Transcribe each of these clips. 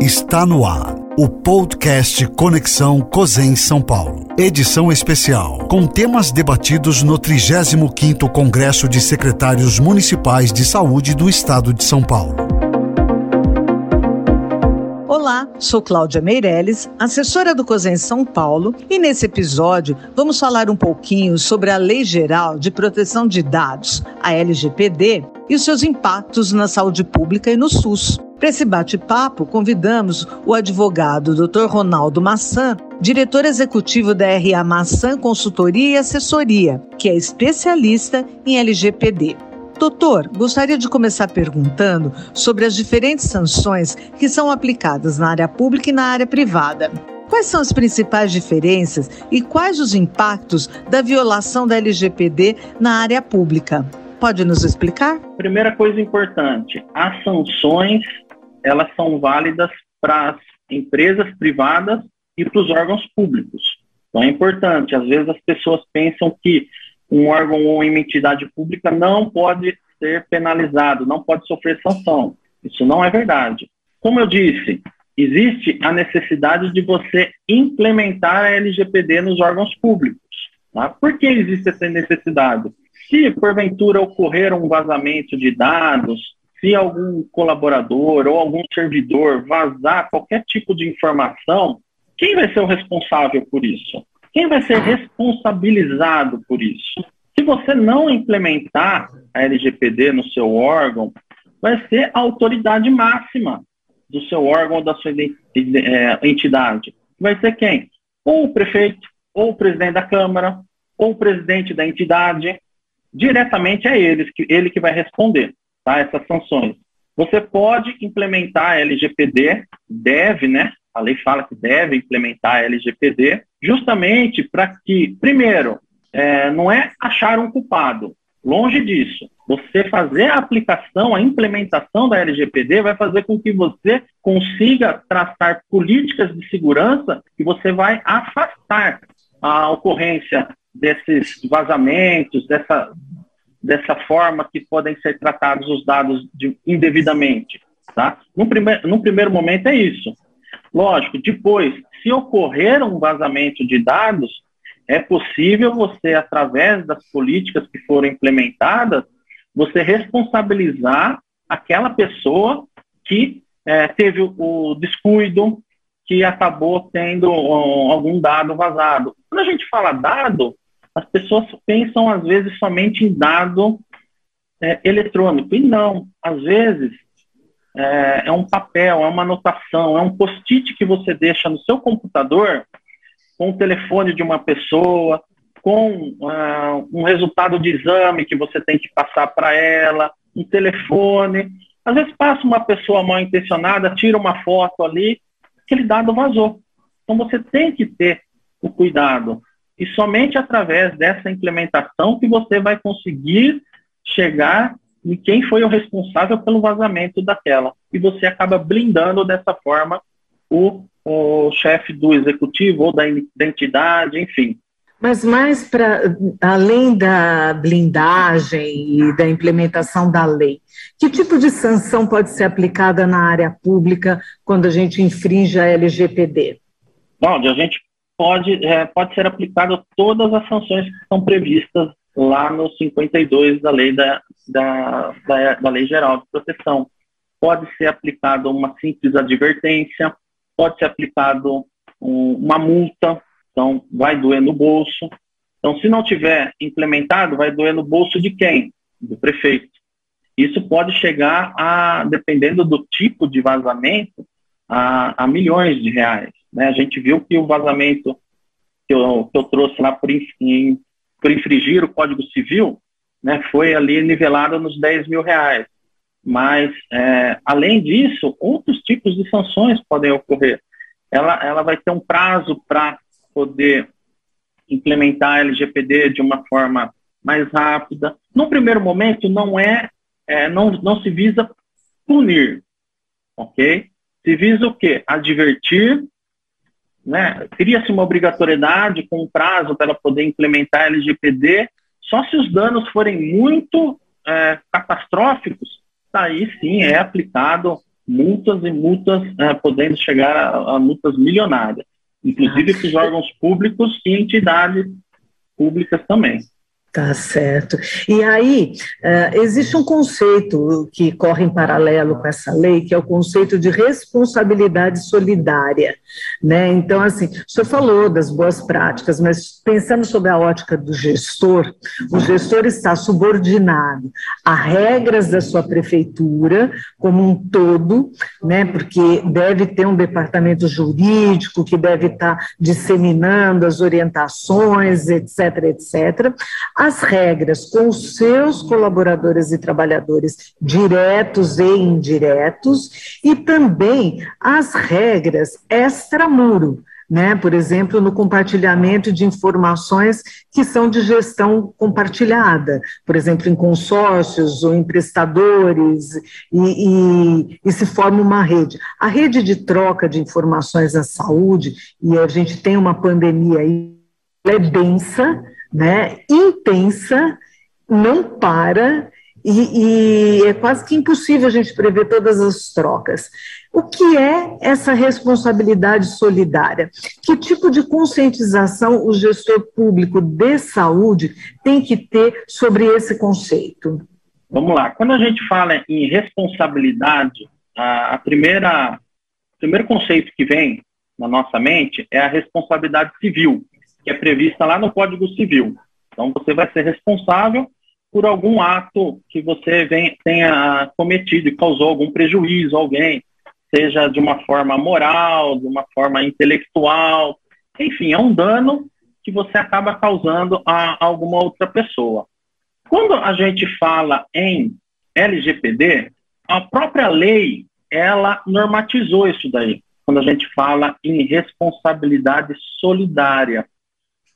Está no ar o podcast Conexão COSEM São Paulo. Edição especial, com temas debatidos no 35º Congresso de Secretários Municipais de Saúde do Estado de São Paulo. Olá, sou Cláudia Meirelles, assessora do COSEN São Paulo, e nesse episódio vamos falar um pouquinho sobre a Lei Geral de Proteção de Dados, a LGPD, e os seus impactos na saúde pública e no SUS. Para esse bate-papo, convidamos o advogado Dr. Ronaldo Massan, diretor executivo da RA Massan Consultoria e Assessoria, que é especialista em LGPD. Doutor, gostaria de começar perguntando sobre as diferentes sanções que são aplicadas na área pública e na área privada. Quais são as principais diferenças e quais os impactos da violação da LGPD na área pública? Pode nos explicar? Primeira coisa importante: as sanções elas são válidas para as empresas privadas e para os órgãos públicos. Então é importante, às vezes as pessoas pensam que um órgão ou uma entidade pública não pode ser penalizado, não pode sofrer sanção. Isso não é verdade. Como eu disse, existe a necessidade de você implementar a LGPD nos órgãos públicos. Tá? Por que existe essa necessidade? Se porventura ocorrer um vazamento de dados, se algum colaborador ou algum servidor vazar qualquer tipo de informação, quem vai ser o responsável por isso? Quem vai ser responsabilizado por isso? Se você não implementar a LGPD no seu órgão, vai ser a autoridade máxima do seu órgão ou da sua é, entidade. Vai ser quem? Ou o prefeito, ou o presidente da Câmara, ou o presidente da entidade. Diretamente é ele, ele que vai responder tá? essas sanções. Você pode implementar a LGPD, deve, né? A lei fala que deve implementar a LGPD, justamente para que, primeiro, é, não é achar um culpado, longe disso. Você fazer a aplicação, a implementação da LGPD vai fazer com que você consiga traçar políticas de segurança que você vai afastar a ocorrência desses vazamentos, dessa, dessa forma que podem ser tratados os dados de, indevidamente. Tá? No, primeir, no primeiro momento é isso. Lógico, depois, se ocorrer um vazamento de dados, é possível você, através das políticas que foram implementadas, você responsabilizar aquela pessoa que é, teve o, o, descuido, que acabou tendo um, algum dado vazado. Quando a gente fala dado, as pessoas pensam, às vezes, somente em dado é, eletrônico. E não, às vezes, é, é, um papel, é uma anotação, é um post-it que você deixa no seu computador com o telefone de uma pessoa, com uh, um resultado de exame que você tem que passar para ela, um telefone. Às vezes passa uma pessoa mal intencionada, tira uma foto ali, aquele dado vazou. Então você tem que ter o cuidado. E somente através dessa implementação que você vai conseguir chegar em quem foi o responsável pelo vazamento daquela. E você acaba blindando dessa forma o, o chefe do executivo ou da identidade, enfim. Mas mais para além da blindagem e da implementação da lei, que tipo de sanção pode ser aplicada na área pública quando a gente infringe a LGPD? Bom, a gente pode, é, pode ser aplicado todas as sanções que estão previstas lá no 52 da lei da, da, da, da lei geral de proteção. Pode ser aplicado uma simples advertência, pode ser aplicado um, uma multa, então vai doer no bolso. Então, se não tiver implementado, vai doer no bolso de quem? Do prefeito. Isso pode chegar a, dependendo do tipo de vazamento, a, a milhões de reais. Né? A gente viu que o vazamento que eu, que eu trouxe lá por, por infringir o Código Civil né, foi ali nivelado nos 10 mil reais. Mas, é, além disso, outros tipos de sanções podem ocorrer. Ela, ela vai ter um prazo para poder implementar a LGPD de uma forma mais rápida. No primeiro momento, não é, é não, não se visa punir, ok? Se visa o quê? Advertir né? Cria-se uma obrigatoriedade com um prazo para poder implementar a LGPD, só se os danos forem muito é, catastróficos, aí sim é aplicado multas e multas é, podendo chegar a, a, multas milionárias, inclusive ah. para os órgãos públicos e entidades públicas também. Tá certo. E aí, uh, existe um conceito que corre em paralelo com essa lei, que é o conceito de responsabilidade solidária. Né? Então, assim, o senhor falou das boas práticas, mas pensando sobre a ótica do gestor, o gestor está subordinado a regras da sua prefeitura como um todo, né? porque deve ter um departamento jurídico que deve estar disseminando as orientações, etc., etc as regras com os seus colaboradores e trabalhadores diretos e indiretos e também as regras extramuro, né? Por exemplo, no compartilhamento de informações que são de gestão compartilhada, por exemplo, em consórcios ou em prestadores, e, e, e, se forma uma rede. A rede de troca de informações na saúde, e a gente tem uma pandemia aí, é densa, né, intensa, não para, e, e, é quase que impossível a gente prever todas as trocas. O que é essa responsabilidade solidária? Que tipo de conscientização o gestor público de saúde tem que ter sobre esse conceito? Vamos lá. Quando a gente fala em responsabilidade, a, primeira, o primeiro conceito que vem na nossa mente é a responsabilidade civil que é prevista lá no Código Civil. Então, você vai ser responsável por algum ato que você vem, tenha cometido e causou algum prejuízo a alguém, seja de uma forma moral, de uma forma intelectual, enfim, é um dano que você acaba causando a alguma outra pessoa. Quando a gente fala em LGPD, a própria lei, ela normatizou isso daí, quando a gente fala em responsabilidade solidária.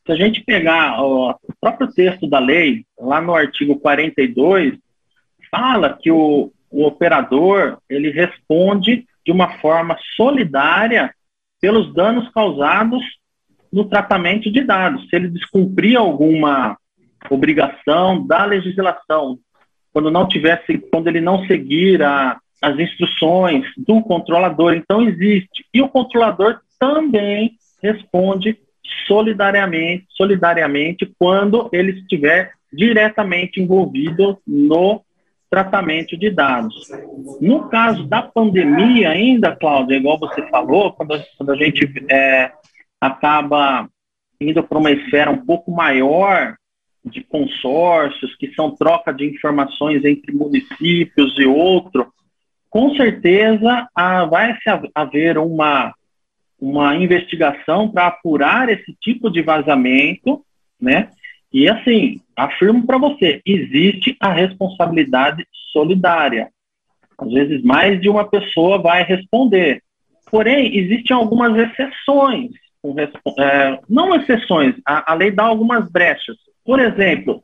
Se a gente pegar ó, o próprio texto da lei, lá no artigo 42, fala que o, o operador ele responde de uma forma solidária pelos danos causados no tratamento de dados. Se ele descumprir alguma obrigação da legislação, quando não tivesse, quando ele não seguir a, as instruções do controlador, então existe. E o controlador também responde solidariamente, solidariamente quando ele estiver diretamente envolvido no tratamento de dados. No caso da pandemia ainda, Cláudia, igual você falou, quando, quando a gente é, acaba indo para uma esfera um pouco maior de consórcios, que são troca de informações entre municípios e outro, com certeza ah, vai haver uma uma investigação para apurar esse tipo de vazamento, né? E assim, afirmo para você, existe a responsabilidade solidária. Às vezes mais de uma pessoa vai responder. Porém, existem algumas exceções. É, não exceções, a, a, lei dá algumas brechas. Por exemplo,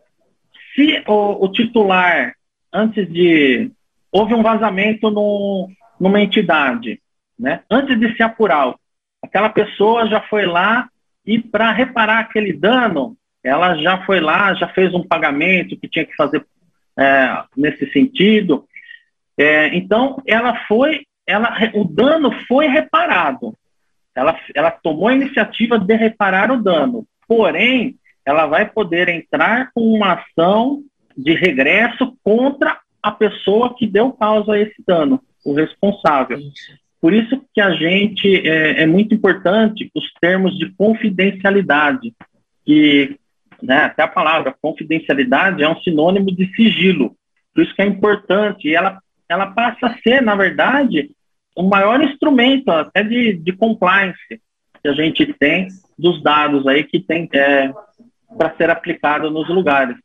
se o, o titular, antes de. houve um vazamento no, numa entidade, né? Antes de se apurar, aquela pessoa já foi lá e para reparar aquele dano, ela já foi lá, já fez um pagamento que tinha que fazer é, nesse sentido. É, então, ela foi, ela, o dano foi reparado. Ela, ela tomou a iniciativa de reparar o dano. Porém, ela vai poder entrar com uma ação de regresso contra a pessoa que deu causa a esse dano, o responsável. Por isso que a gente é, é muito importante os termos de confidencialidade, que né, até a palavra confidencialidade é um sinônimo de sigilo. Por isso que é importante. E ela, ela passa a ser, na verdade, o maior instrumento até de, de compliance que a gente tem dos dados aí que tem é, para ser aplicado nos lugares.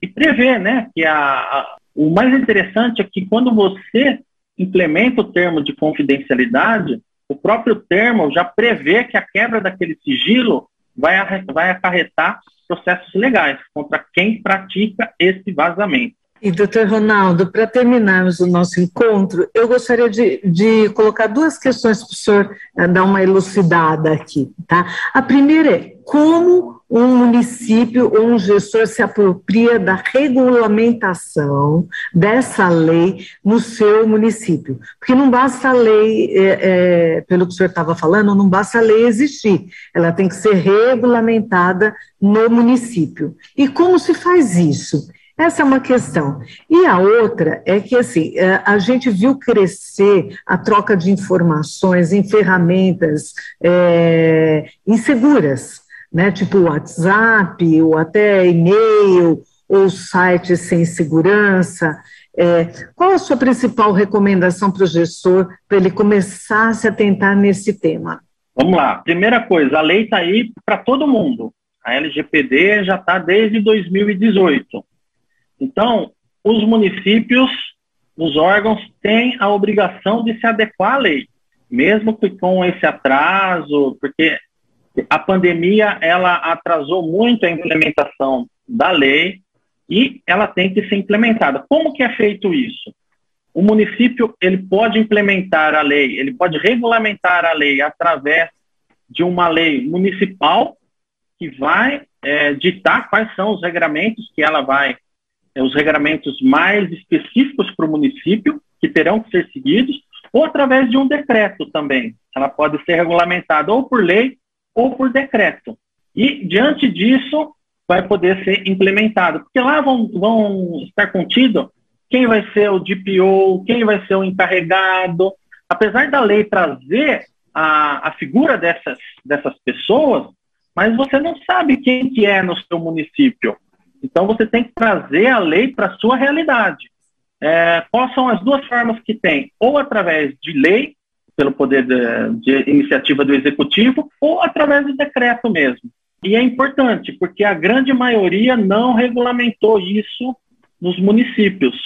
E prever, né, que a, a, o mais interessante é que quando você implementa o termo de confidencialidade, o próprio termo já prevê que a quebra daquele sigilo vai, vai acarretar processos legais contra quem pratica esse vazamento. E, doutor Ronaldo, para terminarmos o nosso encontro, eu gostaria de, de colocar duas questões para o senhor uh, dar uma elucidada aqui. Tá? A primeira é como um município ou um gestor se apropria da regulamentação dessa lei no seu município. Porque não basta a lei, é, é, pelo que o senhor estava falando, não basta a lei existir, ela tem que ser regulamentada no município. E como se faz isso? Essa é uma questão. E a outra é que, assim, é, a gente viu crescer a troca de informações em ferramentas é, inseguras, né? tipo WhatsApp, ou até e-mail, ou sites sem segurança. É, qual a sua principal recomendação para o gestor para ele começar a se atentar nesse tema? Vamos lá. Primeira coisa, a lei está aí para todo mundo. A LGPD já está desde 2018. Então, os municípios, os órgãos, têm a obrigação de se adequar à lei, mesmo que com esse atraso, porque a pandemia ela atrasou muito a implementação da lei e ela tem que ser implementada. Como que é feito isso? O município ele pode implementar a lei, ele pode regulamentar a lei através de uma lei municipal que vai é, ditar quais são os regramentos que ela vai os regramentos mais específicos para o município, que terão que ser seguidos, ou através de um decreto também. Ela pode ser regulamentada ou por lei ou por decreto. E, diante disso, vai poder ser implementado. Porque lá vão, vão estar contido quem vai ser o DPO, quem vai ser o encarregado. Apesar da lei trazer a, a figura dessas, dessas pessoas, mas você não sabe quem que é no seu município. Então você tem que trazer a lei para a sua realidade. É, quais são as duas formas que tem? Ou através de lei, pelo poder de, de iniciativa do executivo, ou através de decreto mesmo. E é importante, porque a grande maioria não regulamentou isso nos municípios.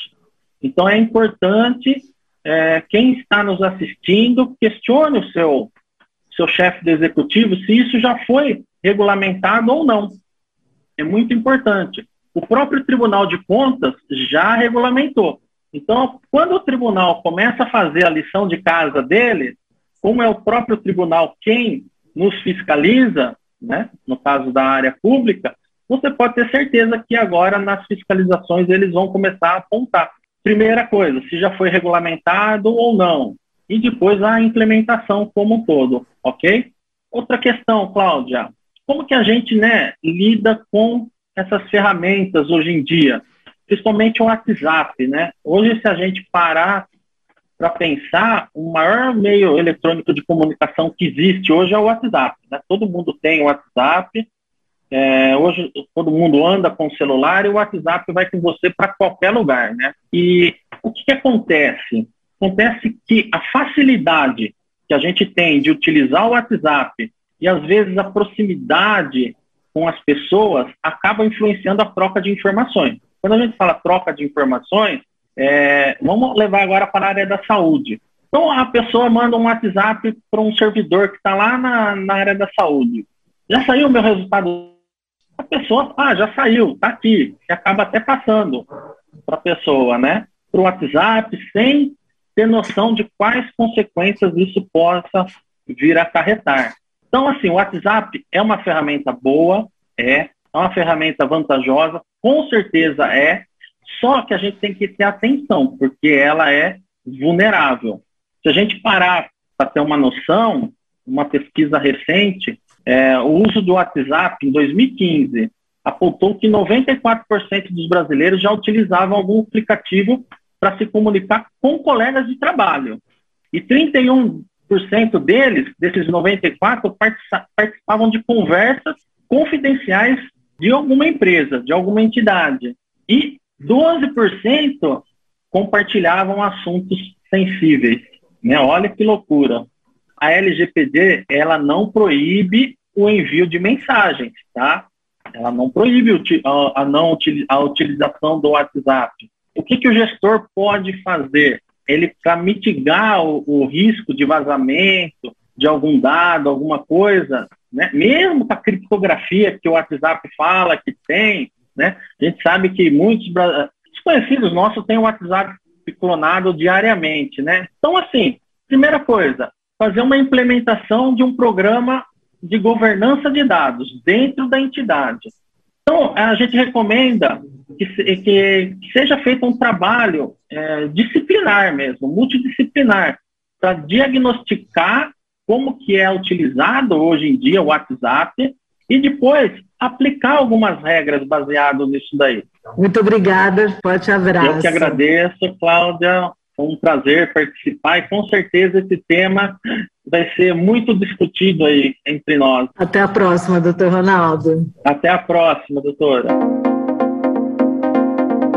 Então é importante é, quem está nos assistindo questione o seu, seu chefe do executivo se isso já foi regulamentado ou não é muito importante. O próprio Tribunal de Contas já regulamentou. Então, quando o tribunal começa a fazer a lição de casa dele, como é o próprio tribunal quem nos fiscaliza, né, no caso da área pública, você pode ter certeza que agora nas fiscalizações eles vão começar a apontar. Primeira coisa, se já foi regulamentado ou não. E depois a implementação como um todo, ok? Outra questão, Cláudia, como que a gente né, lida com essas ferramentas hoje em dia? Principalmente o WhatsApp, né? Hoje, se a gente parar para pensar, o maior meio eletrônico de comunicação que existe hoje é o WhatsApp. Né? Todo mundo tem o WhatsApp. É, hoje todo mundo anda com o celular e o WhatsApp vai com você para qualquer lugar, né? E o que, que acontece? Acontece que a facilidade que a gente tem de utilizar o WhatsApp e às vezes a proximidade com as pessoas acaba influenciando a troca de informações. Quando a gente fala troca de informações, é, vamos levar agora para a área da saúde. Então a pessoa manda um WhatsApp para um servidor que está lá na, na área da saúde. Já saiu o meu resultado? A pessoa, ah, já saiu, está aqui. E acaba até passando para a pessoa, né? Para o WhatsApp, sem ter noção de quais consequências isso possa vir a acarretar. Então, assim, o WhatsApp é uma ferramenta boa, é, é uma ferramenta vantajosa, com certeza é, só que a gente tem que ter atenção, porque ela é vulnerável. Se a gente parar para ter uma noção, uma pesquisa recente, é, o uso do WhatsApp em 2015 apontou que 94% dos brasileiros já utilizavam algum aplicativo para se comunicar com colegas de trabalho. E 31 deles, desses 94, participavam de conversas confidenciais de alguma empresa, de alguma entidade. E 12% compartilhavam assuntos sensíveis. Né? Olha que loucura. A LGPD, ela não proíbe o envio de mensagens, tá? Ela não proíbe a, não, a utilização do WhatsApp. O que, que o gestor pode fazer? Ele para mitigar o, o, risco de vazamento de algum dado, alguma coisa, né? mesmo com a criptografia que o WhatsApp fala que tem, né? a gente sabe que muitos Muitos conhecidos nossos têm o WhatsApp clonado diariamente, né? Então, assim, primeira coisa, fazer uma implementação de um programa de governança de dados dentro da entidade. Então, a gente recomenda que, que, que seja feito um trabalho é, disciplinar mesmo, multidisciplinar, para diagnosticar como que é utilizado hoje em dia o WhatsApp e depois aplicar algumas regras baseadas nisso daí. Muito obrigada, forte abraço. Eu que agradeço, Cláudia, foi um prazer participar e com certeza esse tema vai ser muito discutido aí entre nós. Até a próxima, doutor Ronaldo. Até a próxima, doutora.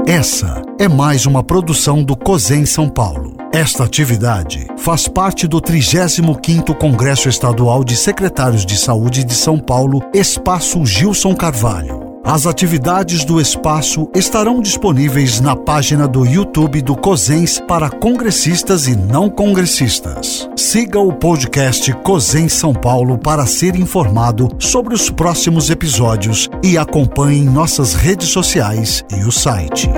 Essa é mais uma produção do COSEM São Paulo. Esta atividade faz parte do 35º Congresso Estadual de Secretários de Saúde de São Paulo, Espaço Gilson Carvalho. As atividades do espaço estarão disponíveis na página do YouTube do COSENS para congressistas e não congressistas. Siga o podcast COSENS São Paulo para ser informado sobre os próximos episódios e acompanhe nossas redes sociais e o site.